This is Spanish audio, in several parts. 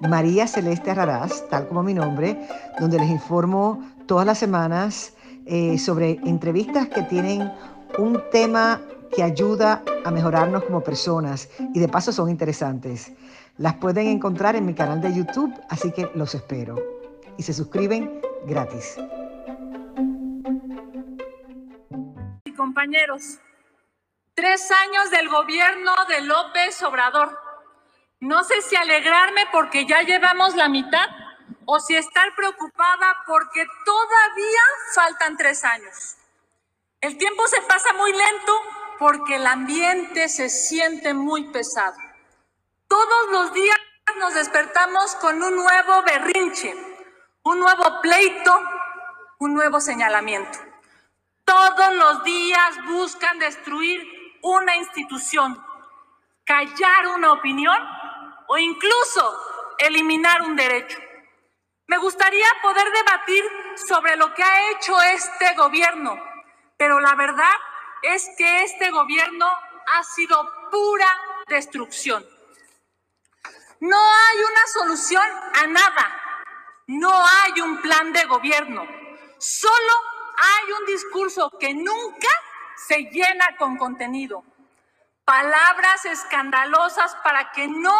María Celeste Raraz, tal como mi nombre, donde les informo todas las semanas eh, sobre entrevistas que tienen un tema que ayuda a mejorarnos como personas y de paso son interesantes. Las pueden encontrar en mi canal de YouTube, así que los espero. Y se suscriben gratis. compañeros, tres años del gobierno de López Obrador. No sé si alegrarme porque ya llevamos la mitad o si estar preocupada porque todavía faltan tres años. El tiempo se pasa muy lento porque el ambiente se siente muy pesado. Todos los días nos despertamos con un nuevo berrinche, un nuevo pleito, un nuevo señalamiento. Todos los días buscan destruir una institución, callar una opinión o incluso eliminar un derecho. Me gustaría poder debatir sobre lo que ha hecho este gobierno, pero la verdad es que este gobierno ha sido pura destrucción. No hay una solución a nada. No hay un plan de gobierno. Solo hay un discurso que nunca se llena con contenido. Palabras escandalosas para que no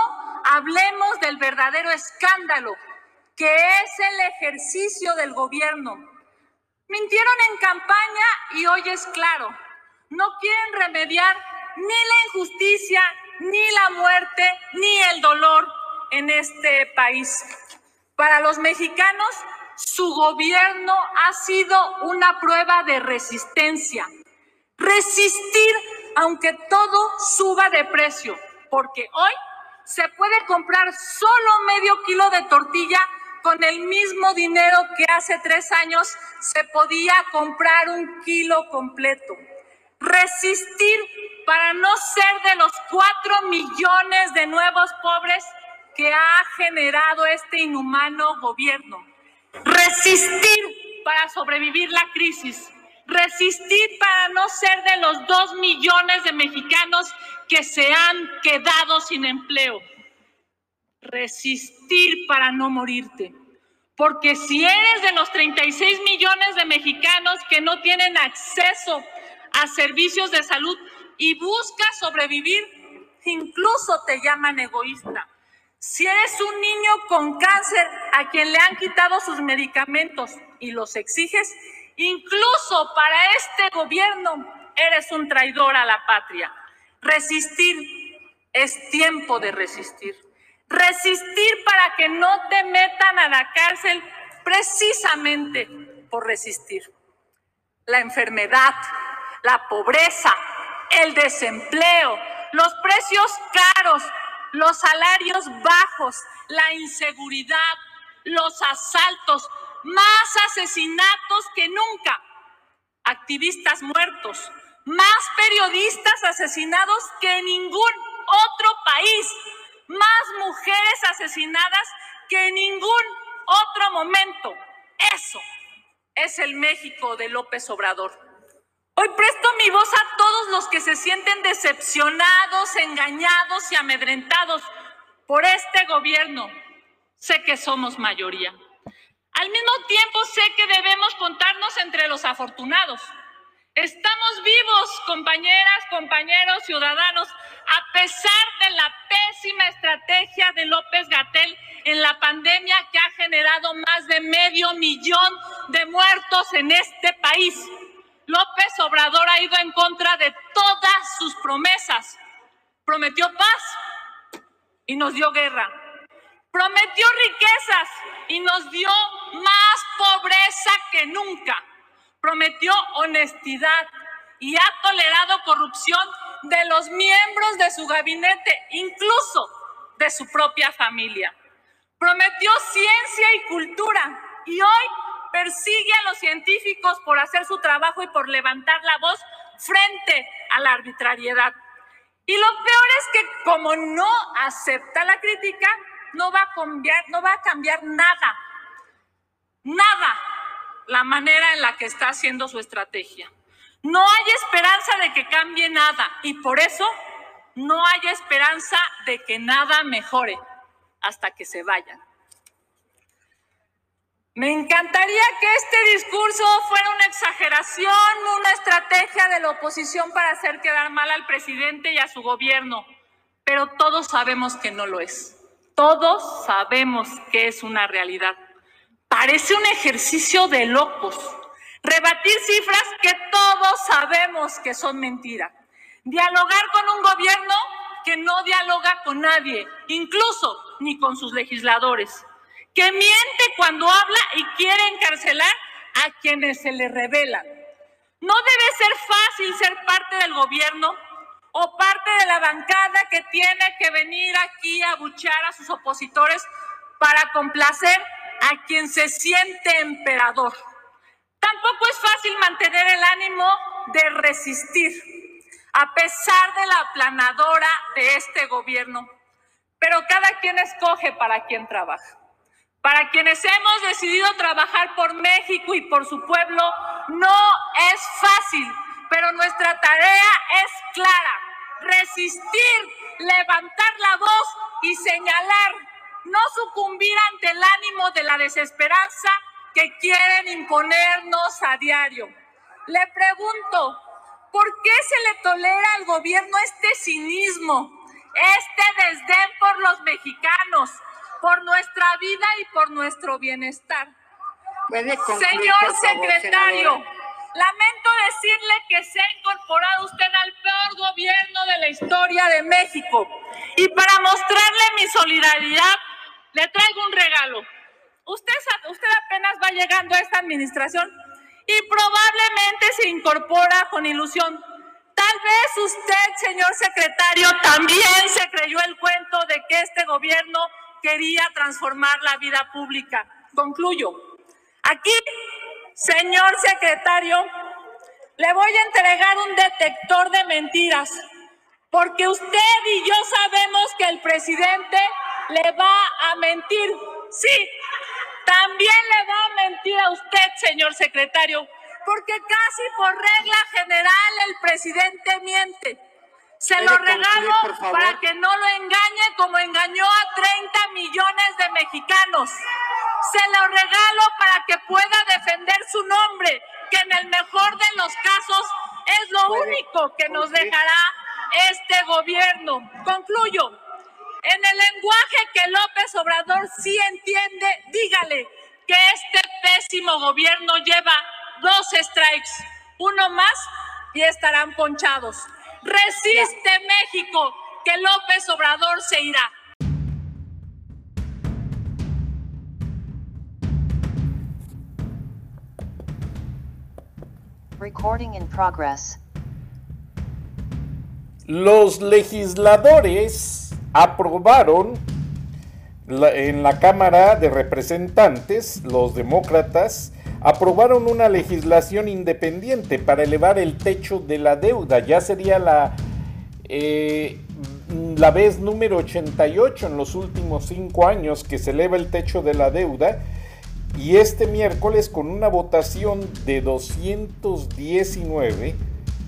hablemos del verdadero escándalo, que es el ejercicio del gobierno. Mintieron en campaña y hoy es claro, no quieren remediar ni la injusticia, ni la muerte, ni el dolor en este país. Para los mexicanos, su gobierno ha sido una prueba de resistencia. Resistir aunque todo suba de precio, porque hoy se puede comprar solo medio kilo de tortilla con el mismo dinero que hace tres años se podía comprar un kilo completo. Resistir para no ser de los cuatro millones de nuevos pobres que ha generado este inhumano gobierno Resistir para sobrevivir la crisis. Resistir para no ser de los dos millones de mexicanos que se han quedado sin empleo. Resistir para no morirte. Porque si eres de los 36 millones de mexicanos que no tienen acceso a servicios de salud y buscas sobrevivir, incluso te llaman egoísta. Si eres un niño con cáncer a quien le han quitado sus medicamentos y los exiges, incluso para este gobierno eres un traidor a la patria. Resistir es tiempo de resistir. Resistir para que no te metan a la cárcel precisamente por resistir. La enfermedad, la pobreza, el desempleo, los precios caros, los salarios bajos, la inseguridad, los asaltos, más asesinatos que nunca, activistas muertos, más periodistas asesinados que en ningún otro país, más mujeres asesinadas que en ningún otro momento. Eso es el México de López Obrador. Hoy presto mi voz a todos los que se sienten decepcionados, engañados y amedrentados por este gobierno. Sé que somos mayoría. Al mismo tiempo sé que debemos contarnos entre los afortunados. Estamos vivos, compañeras, compañeros, ciudadanos, a pesar de la pésima estrategia de López Gatel en la pandemia que ha generado más de medio millón de muertos en este país. López Obrador ha ido en contra de todas sus promesas. Prometió paz y nos dio guerra. Prometió riquezas y nos dio más pobreza que nunca. Prometió honestidad y ha tolerado corrupción de los miembros de su gabinete, incluso de su propia familia. Prometió ciencia y cultura y hoy persigue a los científicos por hacer su trabajo y por levantar la voz frente a la arbitrariedad. Y lo peor es que como no acepta la crítica, no va a cambiar, no va a cambiar nada, nada la manera en la que está haciendo su estrategia. No hay esperanza de que cambie nada y por eso no hay esperanza de que nada mejore hasta que se vayan. Me encantaría que este discurso fuera una exageración, una estrategia de la oposición para hacer quedar mal al presidente y a su gobierno, pero todos sabemos que no lo es. Todos sabemos que es una realidad. Parece un ejercicio de locos. Rebatir cifras que todos sabemos que son mentiras. Dialogar con un gobierno que no dialoga con nadie, incluso ni con sus legisladores que miente cuando habla y quiere encarcelar a quienes se le revelan. No debe ser fácil ser parte del gobierno o parte de la bancada que tiene que venir aquí a buchar a sus opositores para complacer a quien se siente emperador. Tampoco es fácil mantener el ánimo de resistir, a pesar de la aplanadora de este gobierno. Pero cada quien escoge para quien trabaja. Para quienes hemos decidido trabajar por México y por su pueblo, no es fácil, pero nuestra tarea es clara. Resistir, levantar la voz y señalar, no sucumbir ante el ánimo de la desesperanza que quieren imponernos a diario. Le pregunto, ¿por qué se le tolera al gobierno este cinismo, este desdén por los mexicanos? por nuestra vida y por nuestro bienestar. Señor secretario, lamento decirle que se ha incorporado usted al peor gobierno de la historia de México. Y para mostrarle mi solidaridad, le traigo un regalo. Usted, usted apenas va llegando a esta administración y probablemente se incorpora con ilusión. Tal vez usted, señor secretario, también se creyó el cuento de que este gobierno quería transformar la vida pública. Concluyo. Aquí, señor secretario, le voy a entregar un detector de mentiras, porque usted y yo sabemos que el presidente le va a mentir. Sí, también le va a mentir a usted, señor secretario, porque casi por regla general el presidente miente. Se lo regalo para que no lo engañe como engañó a 30 millones de mexicanos. Se lo regalo para que pueda defender su nombre, que en el mejor de los casos es lo único que nos dejará este gobierno. Concluyo. En el lenguaje que López Obrador sí entiende, dígale que este pésimo gobierno lleva dos strikes, uno más y estarán ponchados. Resiste México, que López Obrador se irá. Recording in progress. Los legisladores aprobaron en la Cámara de Representantes, los demócratas, aprobaron una legislación independiente para elevar el techo de la deuda. Ya sería la, eh, la vez número 88 en los últimos cinco años que se eleva el techo de la deuda. Y este miércoles con una votación de 219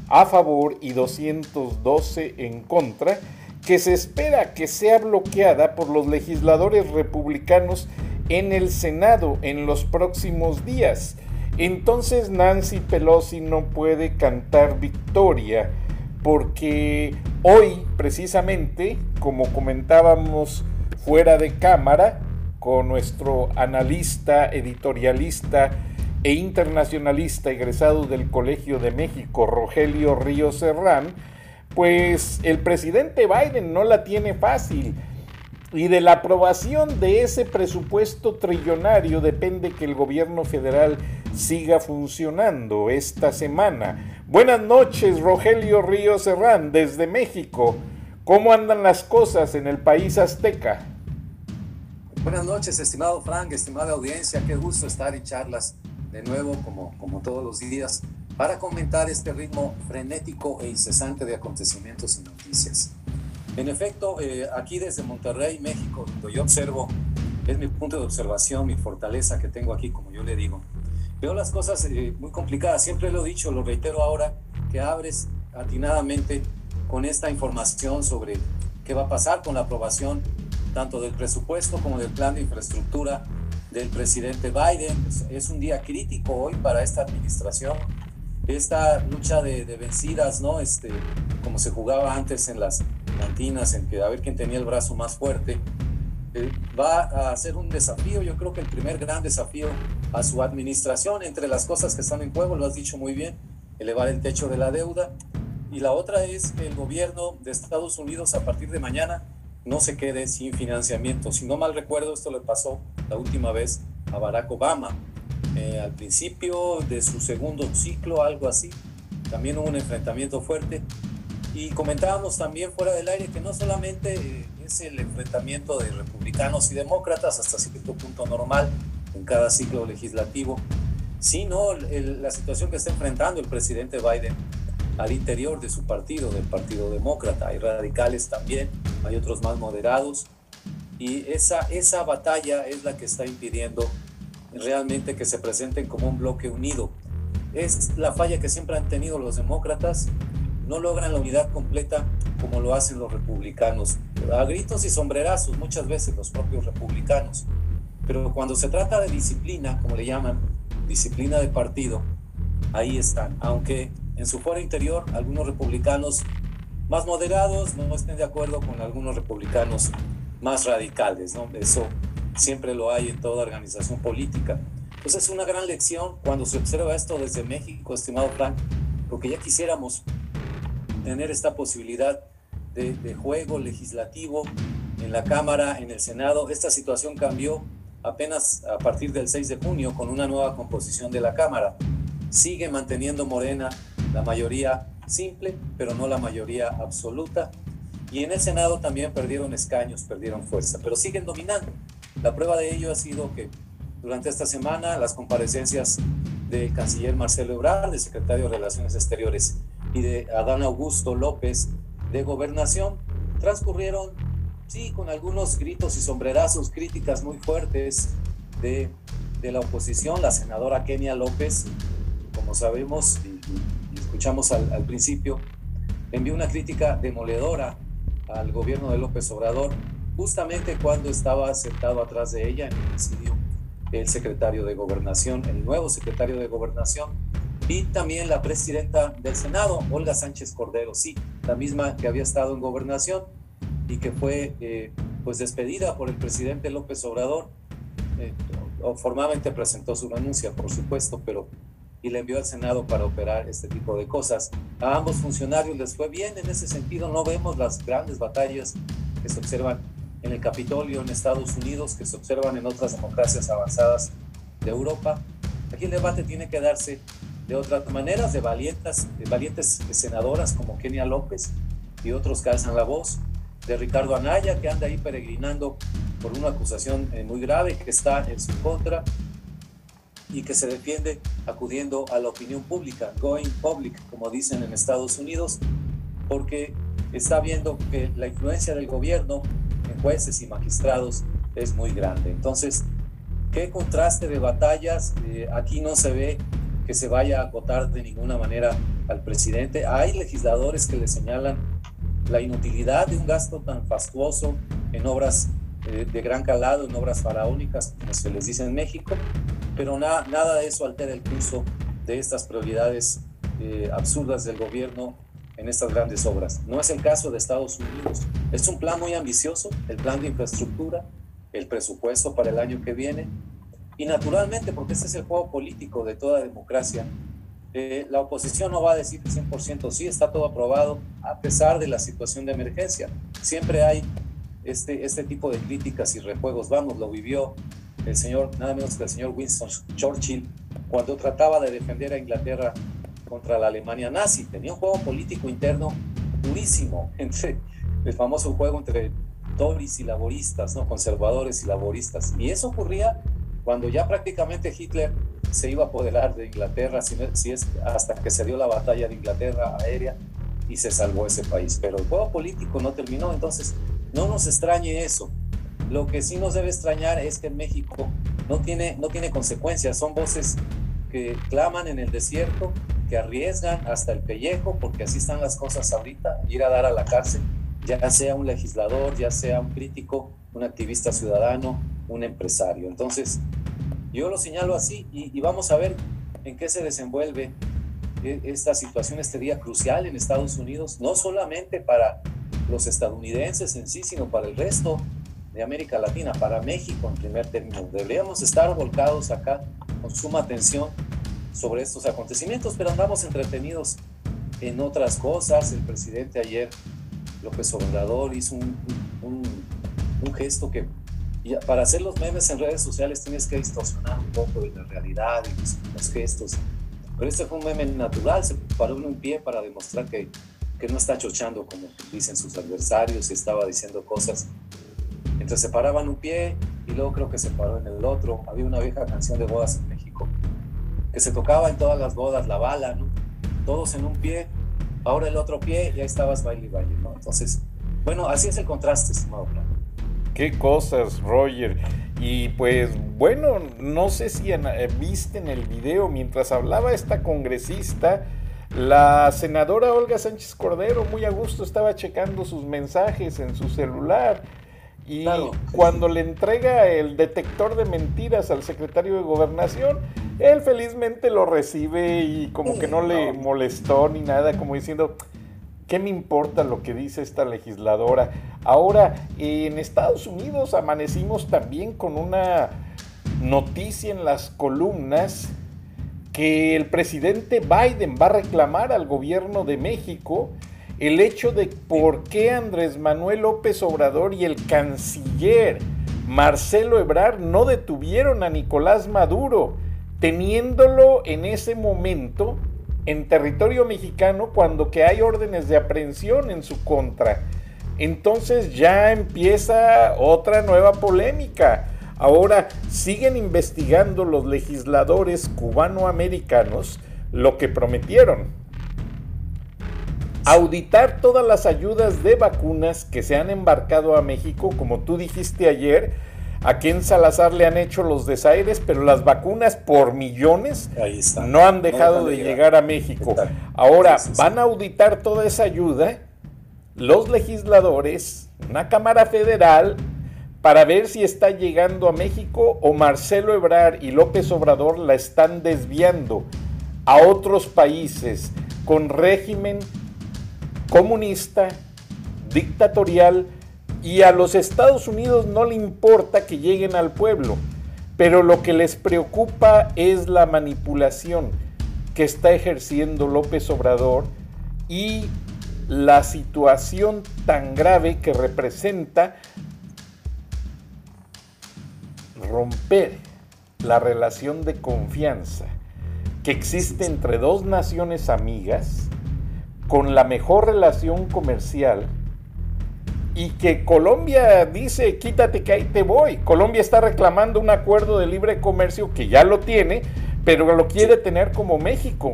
a favor y 212 en contra, que se espera que sea bloqueada por los legisladores republicanos en el Senado en los próximos días. Entonces Nancy Pelosi no puede cantar victoria porque hoy precisamente, como comentábamos fuera de cámara, con nuestro analista, editorialista e internacionalista egresado del Colegio de México, Rogelio Río Serrán, pues el presidente Biden no la tiene fácil y de la aprobación de ese presupuesto trillonario depende que el gobierno federal siga funcionando esta semana. Buenas noches, Rogelio Río Serrán, desde México. ¿Cómo andan las cosas en el país azteca? Buenas noches, estimado Frank, estimada audiencia. Qué gusto estar en charlas de nuevo, como, como todos los días, para comentar este ritmo frenético e incesante de acontecimientos y noticias. En efecto, eh, aquí desde Monterrey, México, donde yo observo, es mi punto de observación, mi fortaleza que tengo aquí, como yo le digo. Veo las cosas eh, muy complicadas, siempre lo he dicho, lo reitero ahora, que abres atinadamente con esta información sobre qué va a pasar con la aprobación tanto del presupuesto como del plan de infraestructura del presidente Biden. Es un día crítico hoy para esta administración. Esta lucha de, vencidas, ¿no? Este, como se jugaba antes en las cantinas, en que a ver quién tenía el brazo más fuerte, eh, va a ser un desafío, yo creo que el primer gran desafío a su administración, entre las cosas que están en juego, lo has dicho muy bien, elevar el techo de la deuda, y la otra es que el gobierno de Estados Unidos a partir de mañana no se quede sin financiamiento. Si no mal recuerdo, esto le pasó la última vez a Barack Obama. Eh, al principio de su segundo ciclo, algo así, también hubo un enfrentamiento fuerte. Y comentábamos también fuera del aire que no solamente eh, es el enfrentamiento de republicanos y demócratas hasta cierto punto normal en cada ciclo legislativo, sino la situación que está enfrentando el presidente Biden al interior de su partido, del Partido Demócrata. Hay radicales también, hay otros más moderados. Y esa, esa batalla es la que está impidiendo realmente que se presenten como un bloque unido. Es la falla que siempre han tenido los demócratas. No logran la unidad completa como lo hacen los republicanos. A gritos y sombrerazos muchas veces los propios republicanos. Pero cuando se trata de disciplina, como le llaman, disciplina de partido, ahí están. Aunque en su fuero interior algunos republicanos más moderados no estén de acuerdo con algunos republicanos más radicales, ¿no? Eso siempre lo hay en toda organización política. Pues es una gran lección cuando se observa esto desde México, estimado Frank, porque ya quisiéramos tener esta posibilidad de, de juego legislativo en la Cámara, en el Senado. Esta situación cambió apenas a partir del 6 de junio con una nueva composición de la Cámara. Sigue manteniendo Morena la mayoría simple, pero no la mayoría absoluta. Y en el Senado también perdieron escaños, perdieron fuerza, pero siguen dominando. La prueba de ello ha sido que durante esta semana las comparecencias del canciller Marcelo Ebrard, del secretario de Relaciones Exteriores, y de Adán Augusto López, de Gobernación, transcurrieron, sí, con algunos gritos y sombrerazos, críticas muy fuertes de, de la oposición. La senadora Kenia López, como sabemos, y, escuchamos al, al principio, envió una crítica demoledora al gobierno de López Obrador, justamente cuando estaba sentado atrás de ella en el presidio el secretario de Gobernación, el nuevo secretario de Gobernación, y también la presidenta del Senado, Olga Sánchez Cordero, sí, la misma que había estado en Gobernación y que fue eh, pues despedida por el presidente López Obrador. Eh, formalmente presentó su renuncia, por supuesto, pero y le envió al Senado para operar este tipo de cosas. A ambos funcionarios les fue bien en ese sentido, no vemos las grandes batallas que se observan en el Capitolio en Estados Unidos, que se observan en otras democracias avanzadas de Europa. Aquí el debate tiene que darse de otras maneras, de valientes, de valientes senadoras como Kenia López y otros que alzan la voz, de Ricardo Anaya, que anda ahí peregrinando por una acusación eh, muy grave que está en su contra, y que se defiende acudiendo a la opinión pública, going public, como dicen en Estados Unidos, porque está viendo que la influencia del gobierno en jueces y magistrados es muy grande. Entonces, qué contraste de batallas. Eh, aquí no se ve que se vaya a acotar de ninguna manera al presidente. Hay legisladores que le señalan la inutilidad de un gasto tan fastuoso en obras eh, de gran calado, en obras faraónicas, como se les dice en México, pero nada de eso altera el curso de estas prioridades eh, absurdas del gobierno en estas grandes obras. No es el caso de Estados Unidos. Es un plan muy ambicioso, el plan de infraestructura, el presupuesto para el año que viene. Y naturalmente, porque ese es el juego político de toda democracia, eh, la oposición no va a decir 100% sí, está todo aprobado, a pesar de la situación de emergencia. Siempre hay este, este tipo de críticas y rejuegos. Vamos, lo vivió el señor, nada menos que el señor Winston Churchill, cuando trataba de defender a Inglaterra contra la Alemania nazi. Tenía un juego político interno durísimo, entre el famoso juego entre tories y laboristas, ¿no? conservadores y laboristas. Y eso ocurría cuando ya prácticamente Hitler se iba a apoderar de Inglaterra, si, es, hasta que se dio la batalla de Inglaterra aérea y se salvó ese país. Pero el juego político no terminó, entonces no nos extrañe eso. Lo que sí nos debe extrañar es que México no tiene, no tiene consecuencias, son voces que claman en el desierto, que arriesgan hasta el pellejo, porque así están las cosas ahorita, ir a dar a la cárcel, ya sea un legislador, ya sea un crítico, un activista ciudadano, un empresario. Entonces, yo lo señalo así y, vamos a ver en qué se desenvuelve e, esta situación este día crucial en Estados Unidos, no solamente para los estadounidenses en sí, sino para el resto de América Latina, para México en primer término. Deberíamos estar volcados acá con suma atención sobre estos acontecimientos, pero andamos entretenidos en otras cosas. El presidente ayer, López Obrador, hizo un, un, un gesto que para hacer los memes en redes sociales tienes que distorsionar un poco de la realidad y los, gestos. Pero este fue un meme natural, se paró en un pie para demostrar que, que no está chochando como dicen sus adversarios y estaba diciendo cosas. Entonces se paraba en un pie y luego creo que se paró en el otro. Había una vieja canción de bodas en México que se tocaba en todas las bodas, la bala, ¿no? Todos en un pie, ahora el otro pie y ahí estabas baile y baile, ¿no? Entonces, bueno, así es el contraste, estimado Qué cosas, Roger. Y pues bueno, no sé si eh, viste en el video, mientras hablaba esta congresista, la senadora Olga Sánchez Cordero muy a gusto estaba checando sus mensajes en su celular. Y cuando le entrega el detector de mentiras al secretario de gobernación, él felizmente lo recibe y como que no le molestó ni nada, como diciendo, ¿Qué me importa lo que dice esta legisladora? Ahora, en Estados Unidos amanecimos también con una noticia en las columnas que el presidente Biden va a reclamar al gobierno de México el hecho de por qué Andrés Manuel López Obrador y el canciller Marcelo Ebrard no detuvieron a Nicolás Maduro, teniéndolo en ese momento en territorio mexicano cuando que hay órdenes de aprehensión en su contra. Entonces ya empieza otra nueva polémica. Ahora siguen investigando los legisladores cubanoamericanos lo que prometieron. Auditar todas las ayudas de vacunas que se han embarcado a México, como tú dijiste ayer, Aquí en Salazar le han hecho los desaires, pero las vacunas por millones no han dejado de llegar. a México. Ahora van a auditar toda esa ayuda los legisladores, una Cámara Federal, para ver si está llegando a México o Marcelo Ebrard y López Obrador la están desviando a otros países con régimen comunista, dictatorial, y a los Estados Unidos no le importa que lleguen al pueblo, pero lo que les preocupa es la manipulación que está ejerciendo López Obrador y la situación tan grave que representa romper la relación de confianza que existe entre dos naciones amigas con la mejor relación comercial y que Colombia dice, quítate que ahí te voy. Colombia está reclamando un acuerdo de libre comercio que ya lo tiene, pero lo quiere tener como México,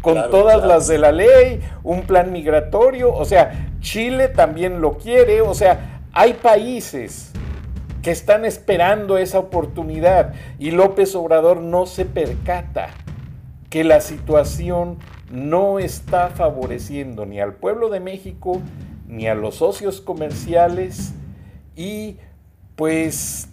con todas las de la ley, un plan migratorio, o sea, Chile también lo quiere, o sea, hay países que están esperando esa oportunidad y López Obrador no se percata que la situación no está favoreciendo ni al pueblo de México ni a los socios comerciales y pues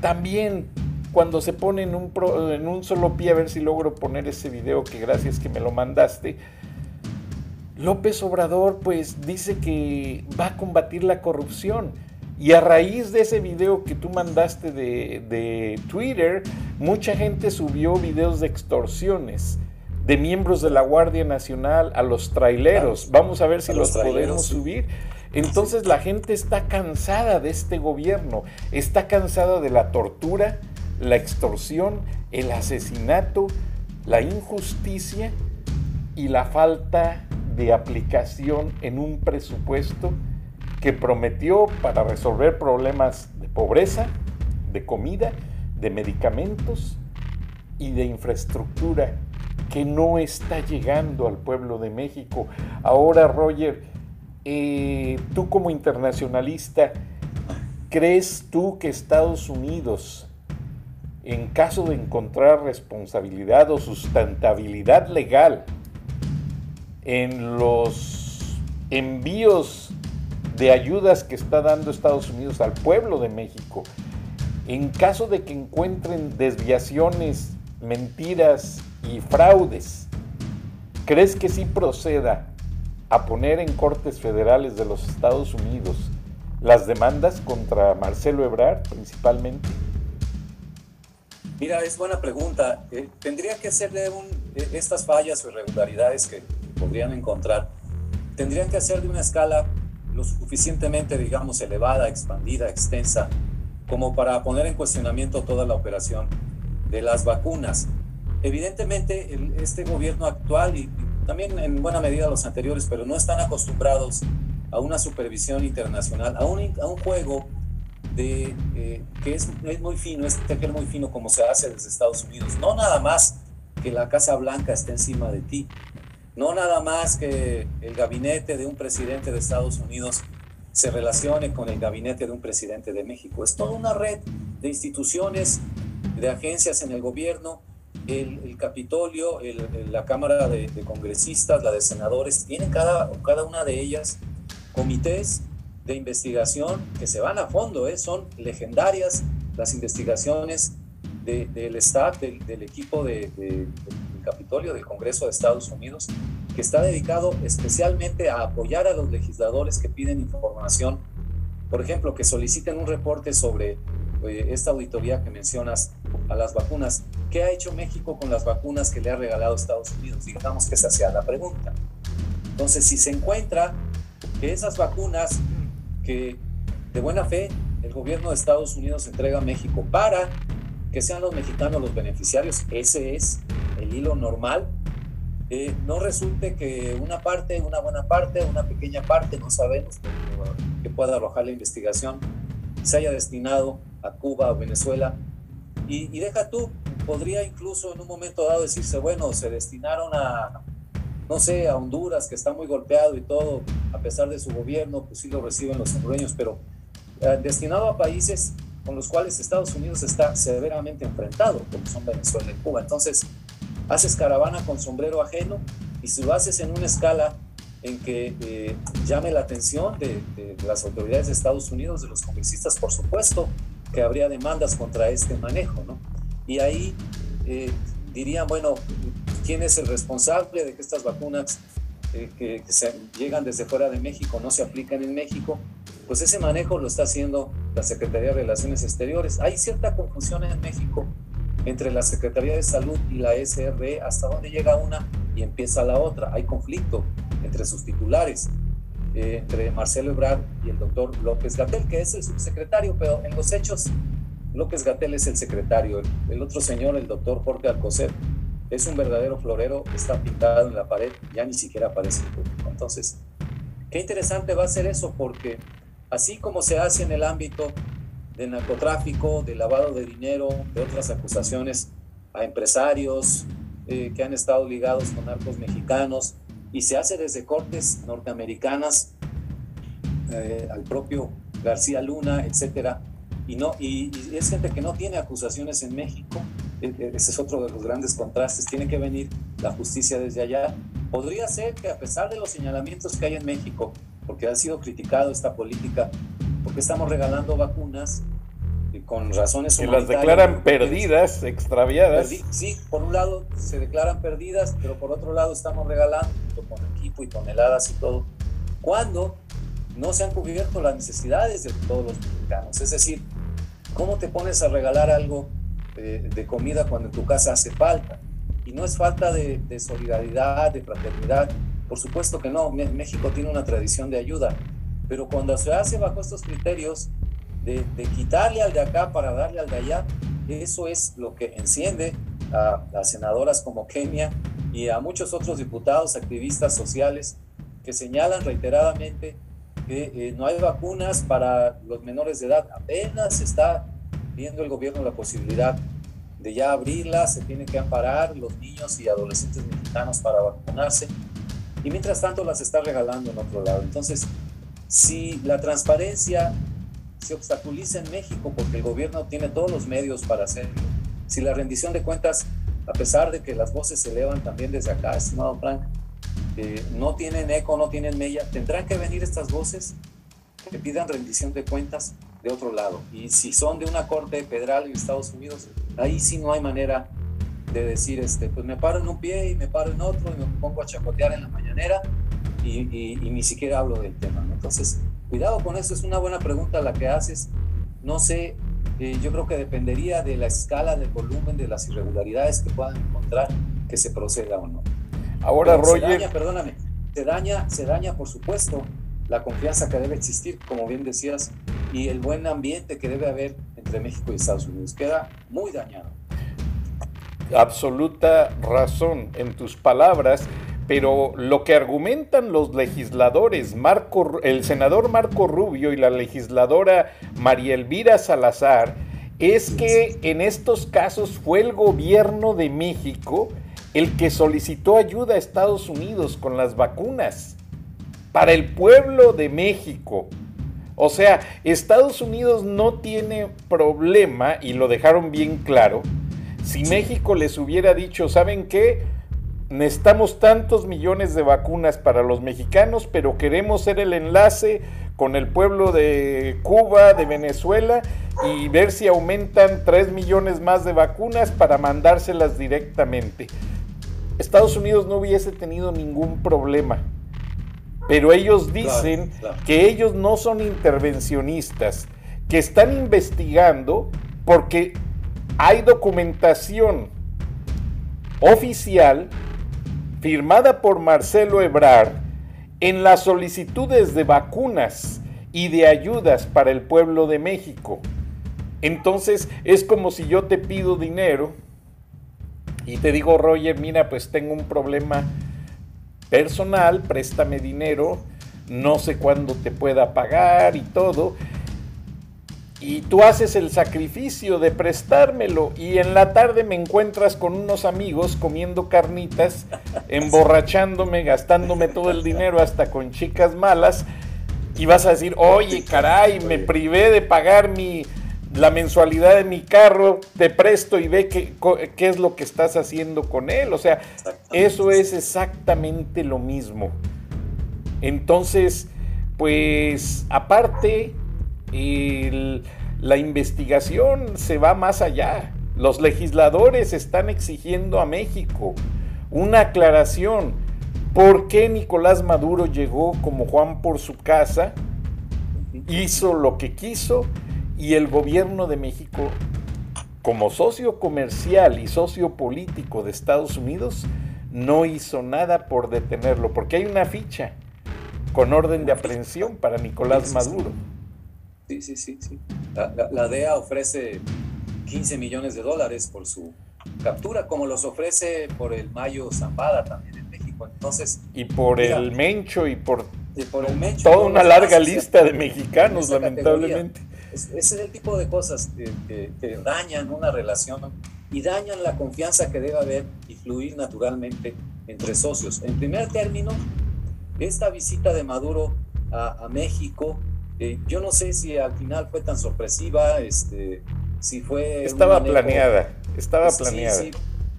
también cuando se pone en un, en un solo pie, a ver si logro poner ese video que gracias que me lo mandaste, López Obrador pues dice que va a combatir la corrupción. Y a raíz de ese video que tú mandaste de, de Twitter, mucha gente subió videos de extorsiones de miembros de la Guardia Nacional a los traileros. Vamos a ver si los, podemos subir. Entonces la gente está cansada de este gobierno, está cansada de la tortura, la extorsión, el asesinato, la injusticia y la falta de aplicación en un presupuesto que prometió para resolver problemas de pobreza, de comida, de medicamentos y de infraestructura que no está llegando al pueblo de México. Ahora, Roger, eh, tú como internacionalista, ¿crees tú que Estados Unidos, en caso de encontrar responsabilidad o sustentabilidad legal en los envíos de ayudas que está dando Estados Unidos al pueblo de México, en caso de que encuentren desviaciones, mentiras y fraudes, ¿crees que sí proceda a poner en cortes federales de los Estados Unidos las demandas contra Marcelo Ebrard principalmente? Mira, es buena pregunta. Eh, tendría que hacerle un, eh, estas fallas o irregularidades que podrían encontrar, tendrían que hacer de una escala lo suficientemente, digamos, elevada, expandida, extensa, como para poner en cuestionamiento toda la operación de las vacunas. Evidentemente, este gobierno actual y también en buena medida los anteriores, pero no están acostumbrados a una supervisión internacional, a un, a un juego de, eh, que es, es, muy fino, es tejer muy fino como se hace desde Estados Unidos. No nada más que la Casa Blanca esté encima de ti, no nada más que el gabinete de un presidente de Estados Unidos se relacione con el gabinete de un presidente de México. Es toda una red de instituciones, de agencias en el gobierno, el, Capitolio, la Cámara de, Congresistas, la de Senadores, tienen cada, cada una de ellas comités de investigación que se van a fondo, ¿eh? son legendarias las investigaciones del staff, del, equipo de, del Capitolio del Congreso de Estados Unidos, que está dedicado especialmente a apoyar a los legisladores que piden información, por ejemplo, que soliciten un reporte sobre eh, esta auditoría que mencionas a las vacunas. ¿Qué ha hecho México con las vacunas que le ha regalado Estados Unidos? Digamos que esa sea la pregunta. Entonces, si se encuentra que esas vacunas que de buena fe el gobierno de Estados Unidos entrega a México para que sean los mexicanos los beneficiarios, ese es el hilo normal eh, no resulte que una parte, una buena parte, una pequeña parte, no sabemos que pueda arrojar la investigación, se haya destinado a Cuba o Venezuela. Y, deja tú, podría incluso en un momento dado decirse, bueno, se destinaron a, no sé, a Honduras, que está muy golpeado y todo, a pesar de su gobierno, pues sí lo reciben los hondureños, pero eh, destinado a países con los cuales Estados Unidos está severamente enfrentado, como son Venezuela y Cuba. Entonces, haces caravana con sombrero ajeno y si lo haces en una escala en que eh, llame la atención de, las autoridades de Estados Unidos, de los congresistas, por supuesto, que habría demandas contra este manejo, ¿no? Y ahí eh, dirían, bueno, ¿quién es el responsable de que estas vacunas eh, que, llegan desde fuera de México no se aplican en México? Pues ese manejo lo está haciendo la Secretaría de Relaciones Exteriores. Hay cierta confusión en México entre la Secretaría de Salud y la SRE, hasta dónde llega una y empieza la otra. Hay conflicto entre sus titulares, eh, entre Marcelo Ebrard y el doctor López Gatel, que es el subsecretario, pero en los hechos López Gatel es el secretario. El, otro señor, el doctor Jorge Alcocer, es un verdadero florero, está pintado en la pared, ya ni siquiera aparece en público. Entonces, qué interesante va a ser eso, porque así como se hace en el ámbito de narcotráfico, de lavado de dinero, de otras acusaciones a empresarios eh, que han estado ligados con narcos mexicanos y se hace desde cortes norteamericanas eh, al propio García Luna, etcétera. Y, no, y, es gente que no tiene acusaciones en México. E, e, ese es otro de los grandes contrastes. Tiene que venir la justicia desde allá. Podría ser que a pesar de los señalamientos que hay en México, porque ha sido criticado esta política porque estamos regalando vacunas con razones que las declaran perdidas, extraviadas. sí, por un lado se declaran perdidas, pero por otro lado estamos regalando con equipo y toneladas y todo, cuando no se han cubierto las necesidades de todos los mexicanos. Es decir, ¿cómo te pones a regalar algo eh, de comida cuando en tu casa hace falta? Y no es falta de, de solidaridad, de fraternidad. Por supuesto que no, México tiene una tradición de ayuda, pero cuando se hace bajo estos criterios de, quitarle al de acá para darle al de allá, eso es lo que enciende a, las senadoras como Kenia y a muchos otros diputados, activistas sociales, que señalan reiteradamente que eh, no hay vacunas para los menores de edad. Apenas está viendo el gobierno la posibilidad de ya abrirlas, se tienen que amparar los niños y adolescentes mexicanos para vacunarse y mientras tanto las está regalando en otro lado. Entonces, si la transparencia se obstaculiza en México porque el gobierno tiene todos los medios para hacerlo, si la rendición de cuentas, a pesar de que las voces se elevan también desde acá, estimado Frank, eh, no tienen eco, no tienen mella, tendrán que venir estas voces que pidan rendición de cuentas de otro lado. Y si son de una corte federal en Estados Unidos, ahí sí no hay manera de decir, este, pues me paro en un pie y me paro en otro y me pongo a chacotear en la mañanera y, ni siquiera hablo del tema. Entonces, cuidado con eso, es una buena pregunta la que haces. No sé, eh, yo creo que dependería de la escala, del volumen, de las irregularidades que puedan encontrar que se proceda o no. Ahora, Roger. Se daña, perdóname, se daña, se daña, por supuesto, la confianza que debe existir, como bien decías, y el buen ambiente que debe haber entre México y Estados Unidos. Queda muy dañado. Absoluta razón en tus palabras, pero lo que argumentan los legisladores, Marco, el senador Marco Rubio y la legisladora María Elvira Salazar, es que en estos casos fue el gobierno de México el que solicitó ayuda a Estados Unidos con las vacunas para el pueblo de México. O sea, Estados Unidos no tiene problema, y lo dejaron bien claro, si México les hubiera dicho, ¿saben qué? Necesitamos tantos millones de vacunas para los mexicanos, pero queremos ser el enlace con el pueblo de Cuba, de Venezuela, y ver si aumentan 3 millones más de vacunas para mandárselas directamente. Estados Unidos no hubiese tenido ningún problema. Pero ellos dicen que ellos no son intervencionistas, que están investigando porque hay documentación oficial firmada por Marcelo Ebrard en las solicitudes de vacunas y de ayudas para el pueblo de México. Entonces es como si yo te pido dinero y te digo, Roger, mira, pues tengo un problema personal, préstame dinero, no sé cuándo te pueda pagar y todo. Y tú haces el sacrificio de prestármelo y en la tarde me encuentras con unos amigos comiendo carnitas, emborrachándome, gastándome todo el dinero hasta con chicas malas y vas a decir, oye, caray, me privé de pagar mi, la mensualidad de mi carro, te presto y ve qué, qué es lo que estás haciendo con él. O sea, eso es exactamente lo mismo. Entonces, pues aparte, la investigación se va más allá. Los legisladores están exigiendo a México una aclaración. ¿Por qué Nicolás Maduro llegó como Juan por su casa? Hizo lo que quiso y el gobierno de México, como socio comercial y socio político de Estados Unidos, no hizo nada por detenerlo, porque hay una ficha con orden de aprehensión para Nicolás Maduro. Sí, sí, sí. sí. La, DEA ofrece 15 millones de dólares por su captura, como los ofrece por el Mayo Zambada también en México. Entonces, y por el Mencho y por, por el Mencho, toda una larga lista de mexicanos, lamentablemente. ese es el tipo de cosas que, que, dañan una relación y dañan la confianza que debe haber y fluir naturalmente entre socios. En primer término, esta visita de Maduro a, México, eh, yo no sé si al final fue tan sorpresiva, este, si fue... Estaba planeada, estaba planeada. Sí,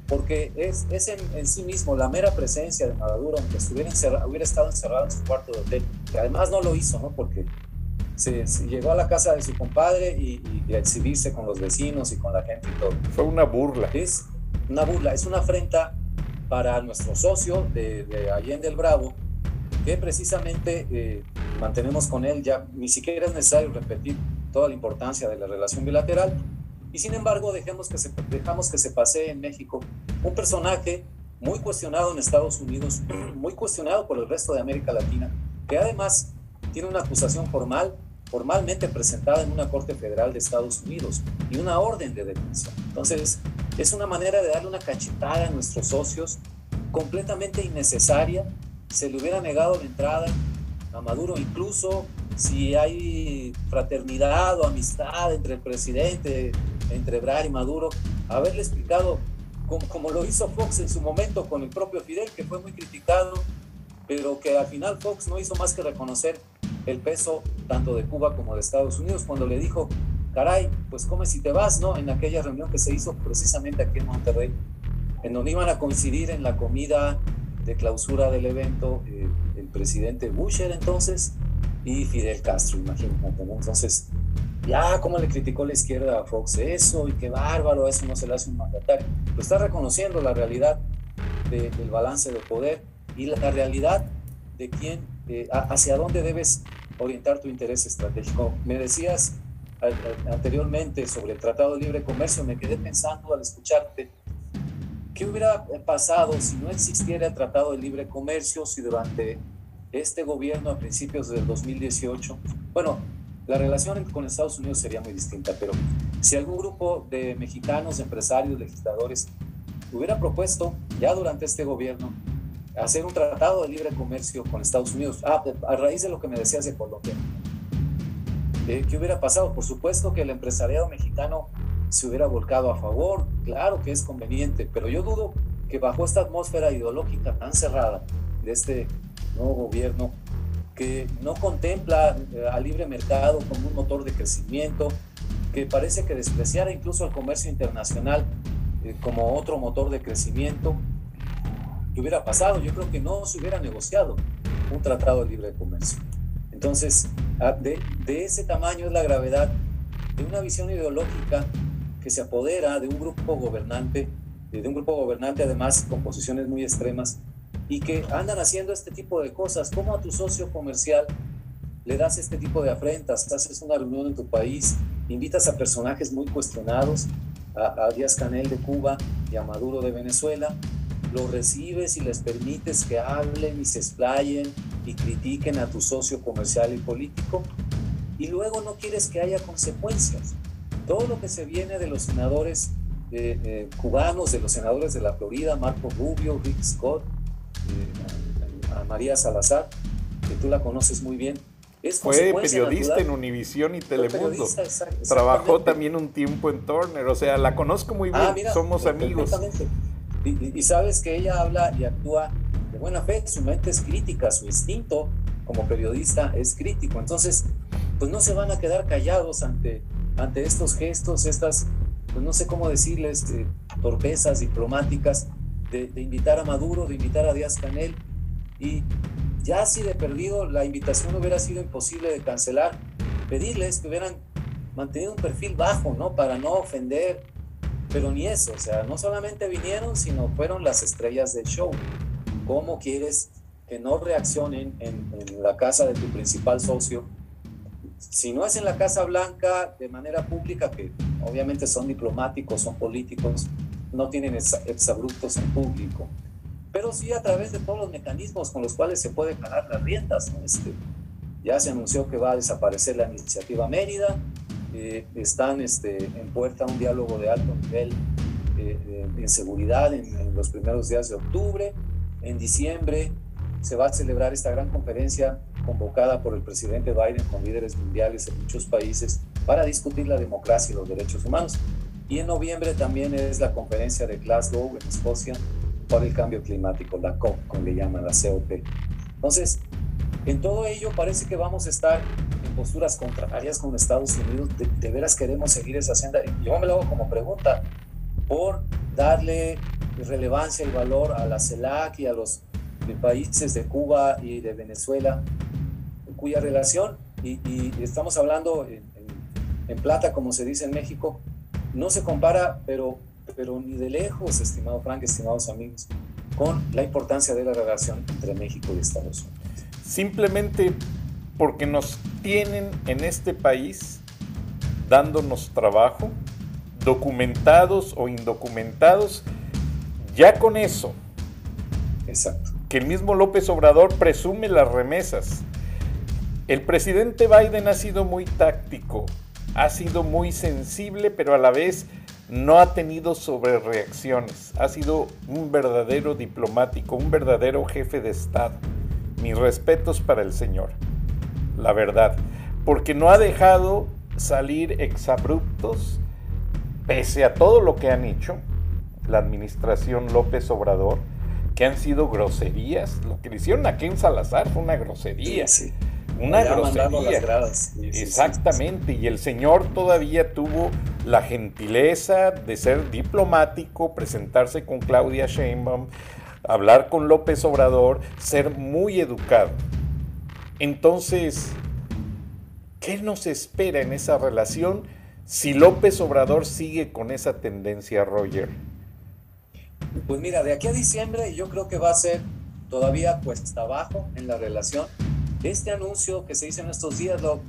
porque es, es en, sí mismo la mera presencia de Maduro, aunque estuviera hubiera estado encerrado en su cuarto de hotel, que además no lo hizo, ¿no? Porque se, llegó a la casa de su compadre y, a exhibirse con los vecinos y con la gente y todo. Fue una burla. Es una burla, es una afrenta para nuestro socio de, de Allende el Bravo, que precisamente eh, mantenemos con él, ya ni siquiera es necesario repetir toda la importancia de la relación bilateral, y sin embargo dejemos que se, dejamos que se pase en México un personaje muy cuestionado en Estados Unidos, muy cuestionado por el resto de América Latina, que además tiene una acusación formal, formalmente presentada en una Corte Federal de Estados Unidos y una orden de detención. Entonces, es una manera de darle una cachetada a nuestros socios completamente innecesaria se le hubiera negado la entrada a Maduro, incluso si hay fraternidad o amistad entre el presidente, entre Ebrard y Maduro, haberle explicado como, como, lo hizo Fox en su momento con el propio Fidel, que fue muy criticado, pero que al final Fox no hizo más que reconocer el peso tanto de Cuba como de Estados Unidos cuando le dijo, caray, pues come si te vas, ¿no? En aquella reunión que se hizo precisamente aquí en Monterrey, en donde iban a coincidir en la comida de clausura del evento eh, el presidente Bush entonces y Fidel Castro, imagínate, ¿no? Entonces, ya cómo le criticó la izquierda a Fox eso y qué bárbaro, eso no se le hace un mandatario. Lo está reconociendo la realidad del balance de poder y la, realidad de quién, eh, hacia dónde debes orientar tu interés estratégico. Me decías anteriormente sobre el Tratado de Libre Comercio, me quedé pensando al escucharte, ¿qué hubiera pasado si no existiera el Tratado de Libre Comercio, si durante este gobierno a principios del 2018, bueno, la relación con Estados Unidos sería muy distinta, pero si algún grupo de mexicanos, empresarios, legisladores hubiera propuesto ya durante este gobierno hacer un tratado de libre comercio con Estados Unidos, ah, a raíz de lo que me decías de Colombia, eh, ¿qué hubiera pasado? Por supuesto que el empresariado mexicano se hubiera volcado a favor, claro que es conveniente, pero yo dudo que bajo esta atmósfera ideológica tan cerrada de este nuevo gobierno, que no contempla eh, al libre mercado como un motor de crecimiento, que parece que despreciara incluso al comercio internacional eh, como otro motor de crecimiento, ¿qué hubiera pasado? Yo creo que no se hubiera negociado un tratado de libre comercio. Entonces, ah, de, ese tamaño es la gravedad de una visión ideológica que se apodera de un grupo gobernante, de un grupo gobernante además con posiciones muy extremas y que andan haciendo este tipo de cosas. ¿Cómo a tu socio comercial le das este tipo de afrentas? Haces una reunión en tu país, invitas a personajes muy cuestionados, a, a Díaz Canel de Cuba y a Maduro de Venezuela, los recibes y les permites que hablen y se explayen y critiquen a tu socio comercial y político y luego no quieres que haya consecuencias. Todo lo que se viene de los senadores eh, eh, cubanos, de los senadores de la Florida, Marco Rubio, Rick Scott, eh, a María Salazar, que tú la conoces muy bien, es Fue periodista en Univisión y Telemundo. Trabajó también un tiempo en Turner, o sea, la conozco muy ah, bien, somos amigos. Y, y, sabes que ella habla y actúa de buena fe, su mente es crítica, su instinto como periodista es crítico. Entonces, pues no se van a quedar callados ante, ante estos gestos, estas, pues no sé cómo decirles, eh, torpezas diplomáticas de, invitar a Maduro, de invitar a Díaz Canel. Y ya si de perdido la invitación hubiera sido imposible de cancelar, pedirles que hubieran mantenido un perfil bajo, ¿no? Para no ofender, pero ni eso, o sea, no solamente vinieron, sino fueron las estrellas del show. ¿Cómo quieres que no reaccionen en, la casa de tu principal socio? Si no es en la Casa Blanca de manera pública, que obviamente son diplomáticos, son políticos, no tienen exabruptos en público, pero sí a través de todos los mecanismos con los cuales se puede ganar las riendas. Este, ya se anunció que va a desaparecer la iniciativa Mérida, eh, están este, en puerta un diálogo de alto nivel eh, eh, en seguridad en, los primeros días de octubre. En diciembre se va a celebrar esta gran conferencia convocada por el presidente Biden con líderes mundiales de muchos países para discutir la democracia y los derechos humanos. Y en noviembre también es la conferencia de Glasgow en Escocia por el cambio climático, la COP, como le llaman la COP. Entonces, en todo ello parece que vamos a estar en posturas contrarias con Estados Unidos. De, veras queremos seguir esa senda. Yo me lo hago como pregunta por darle relevancia y valor a la CELAC y a los países de Cuba y de Venezuela, cuya relación, y, estamos hablando en, en, plata, como se dice en México, no se compara, pero, pero ni de lejos, estimado Frank, estimados amigos, con la importancia de la relación entre México y Estados Unidos. Simplemente porque nos tienen en este país dándonos trabajo, documentados o indocumentados, ya con eso. Exacto. Que el mismo López Obrador presume las remesas. El presidente Biden ha sido muy táctico, ha sido muy sensible, pero a la vez no ha tenido sobrereacciones. Ha sido un verdadero diplomático, un verdadero jefe de Estado. Mis respetos para el señor. la verdad, porque no ha dejado salir exabruptos, pese a todo lo que han hecho la administración López Obrador, que han sido groserías. Lo que le hicieron a Ken Salazar fue una grosería. Una grosería. Exactamente. Y el señor todavía tuvo la gentileza de ser diplomático, presentarse con Claudia Sheinbaum, hablar con López Obrador, ser muy educado. Entonces, ¿qué nos espera en esa relación si López Obrador sigue con esa tendencia, Roger? Pues mira, de aquí a diciembre yo creo que va a ser todavía cuesta abajo en la relación. Este anuncio que se hizo en estos días lo,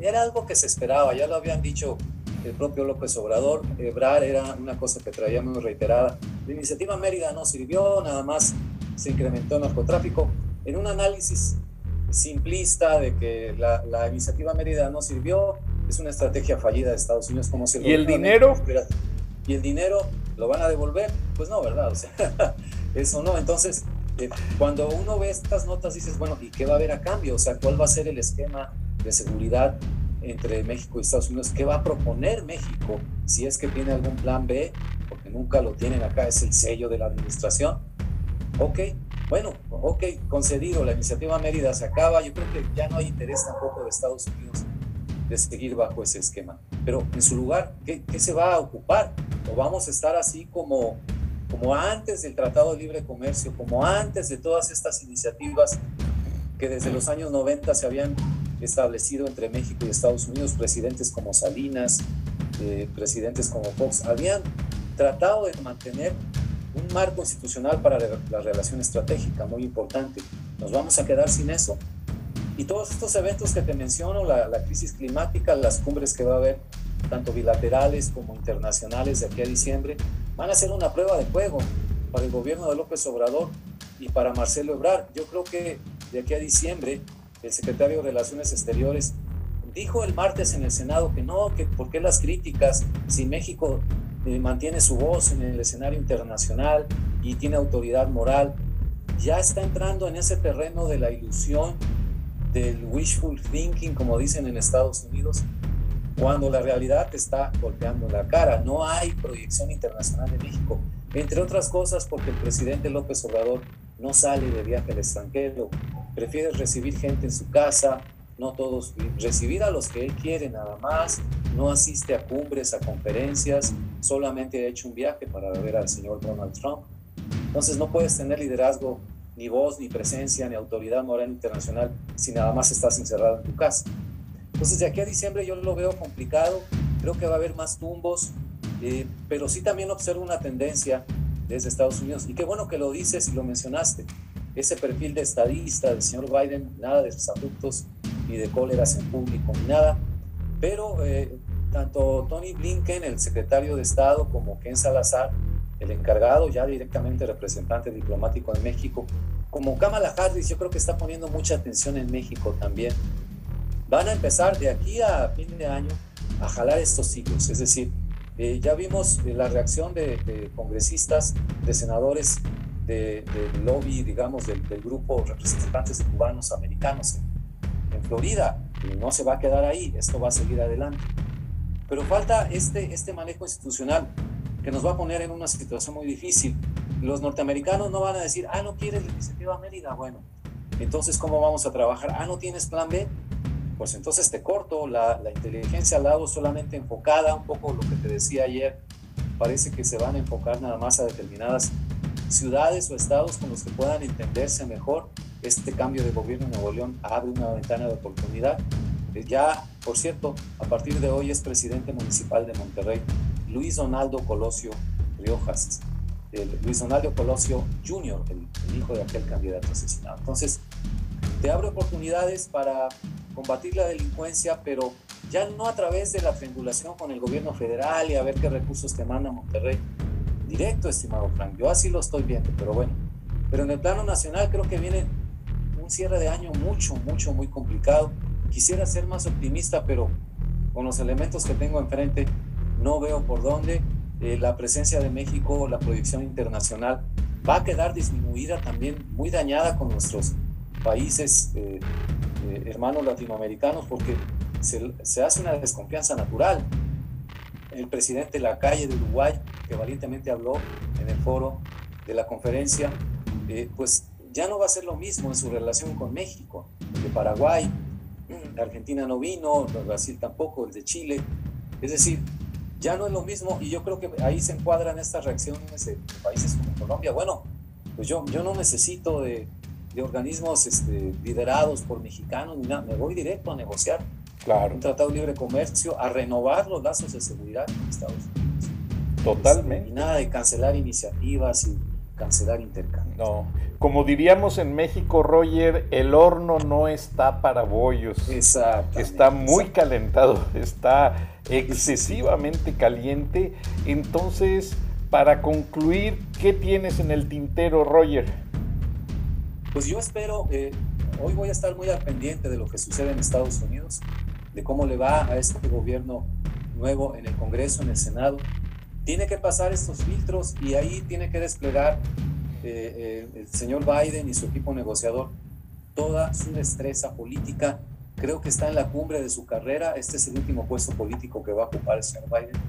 era algo que se esperaba, ya lo habían dicho el propio López Obrador. Ebrar era una cosa que traía muy reiterada. La iniciativa Mérida no sirvió, nada más se incrementó el narcotráfico. En un análisis simplista de que la, la iniciativa Mérida no sirvió, es una estrategia fallida de Estados Unidos como se ¿Y el dinero? Y el dinero lo van a devolver, pues no, ¿verdad? O sea, eso no. Entonces, eh, cuando uno ve estas notas, dices, bueno, ¿y qué va a haber a cambio? O sea, ¿cuál va a ser el esquema de seguridad entre México y Estados Unidos? ¿Qué va a proponer México si es que tiene algún plan B? Porque nunca lo tienen acá, es el sello de la administración. Ok, bueno, ok, concedido, la iniciativa Mérida se acaba, yo creo que ya no hay interés tampoco de Estados Unidos de seguir bajo ese esquema. Pero en su lugar, ¿qué, qué se va a ocupar? ¿O vamos a estar así como, como antes del Tratado de Libre Comercio, como antes de todas estas iniciativas que desde los años 90 se habían establecido entre México y Estados Unidos, presidentes como Salinas, eh, presidentes como Fox, habían tratado de mantener un marco institucional para la relación estratégica muy importante. ¿Nos vamos a quedar sin eso? Y todos estos eventos que te menciono, la, crisis climática, las cumbres que va a haber, tanto bilaterales como internacionales de aquí a diciembre, van a ser una prueba de fuego para el gobierno de López Obrador y para Marcelo Ebrard. Yo creo que de aquí a diciembre, el secretario de Relaciones Exteriores dijo el martes en el Senado que no, que por qué las críticas si México eh, mantiene su voz en el escenario internacional y tiene autoridad moral, ya está entrando en ese terreno de la ilusión del wishful thinking, como dicen en Estados Unidos, cuando la realidad te está golpeando la cara. No hay proyección internacional de México, entre otras cosas porque el presidente López Obrador no sale de viaje al extranjero, prefiere recibir gente en su casa, no todos, recibir a los que él quiere nada más, no asiste a cumbres, a conferencias, solamente ha hecho un viaje para ver al señor Donald Trump. Entonces no puedes tener liderazgo ni voz, ni presencia, ni autoridad moral internacional si nada más estás encerrado en tu casa. Entonces, de aquí a diciembre yo lo veo complicado, creo que va a haber más tumbos, eh, pero sí también observo una tendencia desde Estados Unidos, y qué bueno que lo dices y lo mencionaste, ese perfil de estadista del señor Biden, nada de abruptos ni de cóleras en público, ni nada, pero eh, tanto Tony Blinken, el secretario de Estado, como Ken Salazar, el encargado, ya directamente representante diplomático en México, como Kamala Harris, yo creo que está poniendo mucha atención en México también. Van a empezar de aquí a fin de año a jalar estos hilos, es decir, eh, ya vimos eh, la reacción de, congresistas, de senadores del lobby, digamos, del, grupo representantes de cubanos americanos en, Florida. No se va a quedar ahí, esto va a seguir adelante. Pero falta este, este manejo institucional que nos va a poner en una situación muy difícil. Los norteamericanos no van a decir, ah, no quieres la iniciativa Mérida, bueno, entonces ¿cómo vamos a trabajar? Ah, no tienes plan B, pues entonces te corto la, la inteligencia al lado solamente enfocada, un poco lo que te decía ayer, parece que se van a enfocar nada más a determinadas ciudades o estados con los que puedan entenderse mejor. Este cambio de gobierno en Nuevo León abre una ventana de oportunidad. Eh, ya, por cierto, a partir de hoy es presidente municipal de Monterrey Luis Donaldo Colosio Riojas, Luis Donaldo Colosio Jr., el, hijo de aquel candidato asesinado. Entonces, te abre oportunidades para combatir la delincuencia, pero ya no a través de la triangulación con el gobierno federal y a ver qué recursos te manda Monterrey. Directo, estimado Frank, yo así lo estoy viendo, pero bueno. Pero en el plano nacional creo que viene un cierre de año mucho, mucho, muy complicado. Quisiera ser más optimista, pero con los elementos que tengo enfrente, no veo por dónde. Eh, la presencia de México, la proyección internacional, va a quedar disminuida también, muy dañada con nuestros países eh, eh, hermanos latinoamericanos porque se, hace una desconfianza natural. El presidente de la calle de Uruguay, que valientemente habló en el foro de la conferencia, eh, pues ya no va a ser lo mismo en su relación con México, el de Paraguay, Argentina no vino, Brasil tampoco, el de Chile. Es decir, ya no es lo mismo y yo creo que ahí se encuadran estas reacciones de países como Colombia. Bueno, pues yo, yo no necesito de, de organismos este, liderados por mexicanos ni nada, me voy directo a negociar claro. un tratado de libre comercio, a renovar los lazos de seguridad con Estados Unidos. Totalmente. y nada de cancelar iniciativas y cancelar intercambios. No, como diríamos en México, Roger, el horno no está para bollos. Exacto. Está muy calentado, está excesivamente caliente. Entonces, para concluir, ¿qué tienes en el tintero, Roger? Pues yo espero, eh, hoy voy a estar muy al pendiente de lo que sucede en Estados Unidos, de cómo le va a este gobierno nuevo en el Congreso, en el Senado tiene que pasar estos filtros y ahí tiene que desplegar eh, eh, el señor Biden y su equipo negociador toda su destreza política. Creo que está en la cumbre de su carrera. Este es el último puesto político que va a ocupar el señor Biden.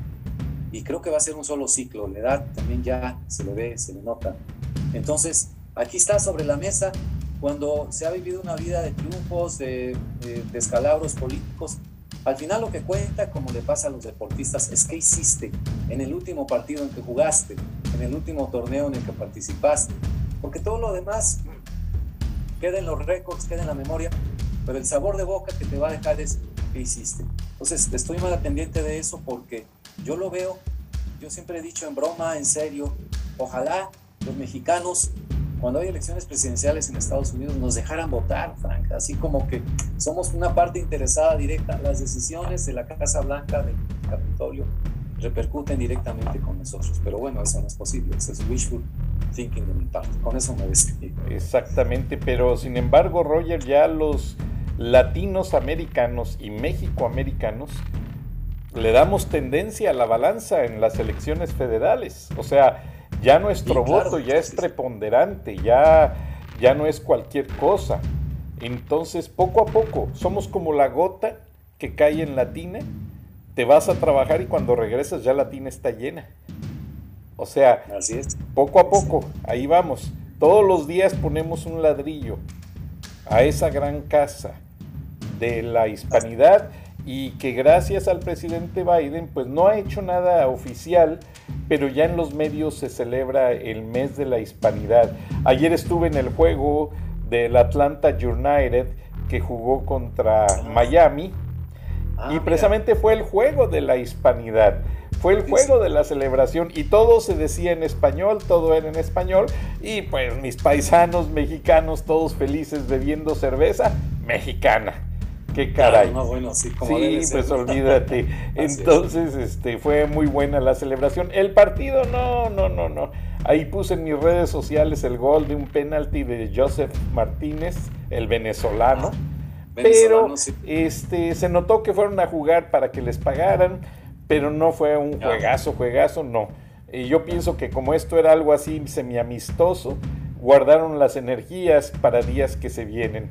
Y creo que va a ser un solo ciclo. La edad también ya se le ve, se le nota. Entonces, aquí está sobre la mesa cuando se ha vivido una vida de triunfos, de, de descalabros políticos al final lo que cuenta, como le pasa a los deportistas, es qué hiciste en el último partido en que jugaste, en el último torneo en el que participaste, porque todo lo demás queda en los récords, queda en la memoria, pero el sabor de boca que te va a dejar es qué hiciste. Entonces estoy mal pendiente de eso porque yo lo veo, yo siempre he dicho en broma, en serio, ojalá los mexicanos cuando hay elecciones presidenciales en Estados Unidos nos dejaran votar, Frank, así como que somos una parte interesada directa. Las decisiones de la Casa Blanca, del Capitolio, repercuten directamente con nosotros. Pero bueno, eso no es posible, eso es wishful thinking de mi parte. Con eso me despido. Exactamente, pero sin embargo, Roger, ya los latinos americanos y mexicoamericanos le damos tendencia a la balanza en las elecciones federales. O sea, ya nuestro voto ya es preponderante, ya, ya no es cualquier cosa. Entonces, poco a poco, somos como la gota que cae en la tina, te vas a trabajar y cuando regresas ya la tina está llena. O sea, Así es. poco a poco, ahí vamos. Todos los días ponemos un ladrillo a esa gran casa de la hispanidad y que gracias al presidente Biden pues no ha hecho nada oficial, pero ya en los medios se celebra el mes de la hispanidad. Ayer estuve en el juego del Atlanta United que jugó contra Miami Ah, y precisamente fue el juego de la hispanidad. Fue el juego de la celebración y todo se decía en español, todo era en español y pues mis paisanos mexicanos todos felices bebiendo cerveza mexicana. Qué caray. no, bueno, sí, como pues olvídate. es. Entonces, este, fue muy buena la celebración. El partido, no, no, no, no. Ahí puse en mis redes sociales el gol de un penalti de Joseph Martínez, el venezolano. Pero Venezolano, sí. este, se notó que fueron a jugar para que les pagaran, pero no fue un Ya. juegazo, juegazo, no. Y yo pienso que como esto era algo así semiamistoso, guardaron las energías para días que se vienen.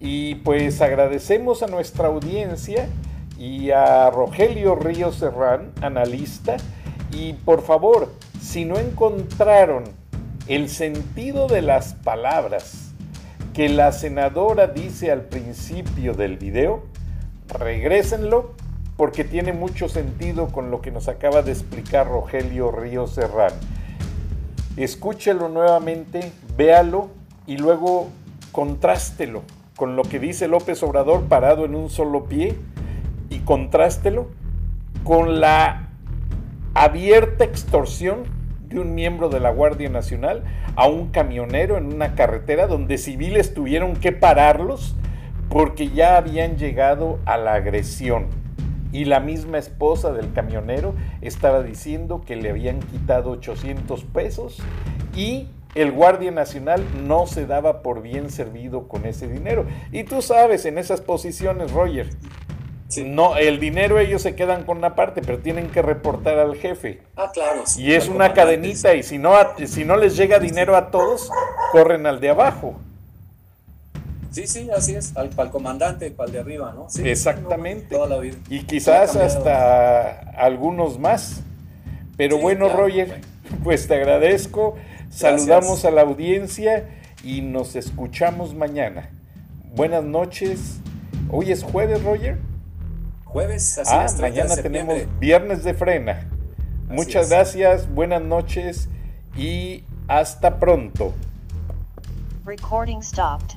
Y pues agradecemos a nuestra audiencia y a Rogelio Ríos Serrán, analista. Y por favor, si no encontraron el sentido de las palabras que la senadora dice al principio del video, regrésenlo porque tiene mucho sentido con lo que nos acaba de explicar Rogelio Ríos Serrán. Escúchelo nuevamente, véalo y luego contrástelo con lo que dice López Obrador parado en un solo pie y contrástelo con la abierta extorsión de un miembro de la Guardia Nacional a un camionero en una carretera donde civiles tuvieron que pararlos porque ya habían llegado a la agresión. Y la misma esposa del camionero estaba diciendo que le habían quitado 800 pesos y el Guardia Nacional no se daba por bien servido con ese dinero. Y tú sabes, en esas posiciones, Roger, Sí. no, el dinero ellos se quedan con una parte, pero tienen que reportar al jefe. Ah, claro. sí, Y es al una cadenita y si no, si no les llega dinero a todos, corren al de abajo. Sí, sí, así es, al, el comandante, el de arriba, ¿no? Sí, Exactamente. toda la vida. Y quizás hasta algunos más. Pero bueno, claro. Roger, pues te agradezco. Saludamos a la audiencia y nos escuchamos mañana. Buenas noches. Hoy es jueves, Roger. Jueves, así Ah, es, 30 de mañana tenemos viernes de frena. Muchas es. gracias, buenas noches y hasta pronto. Recording stopped.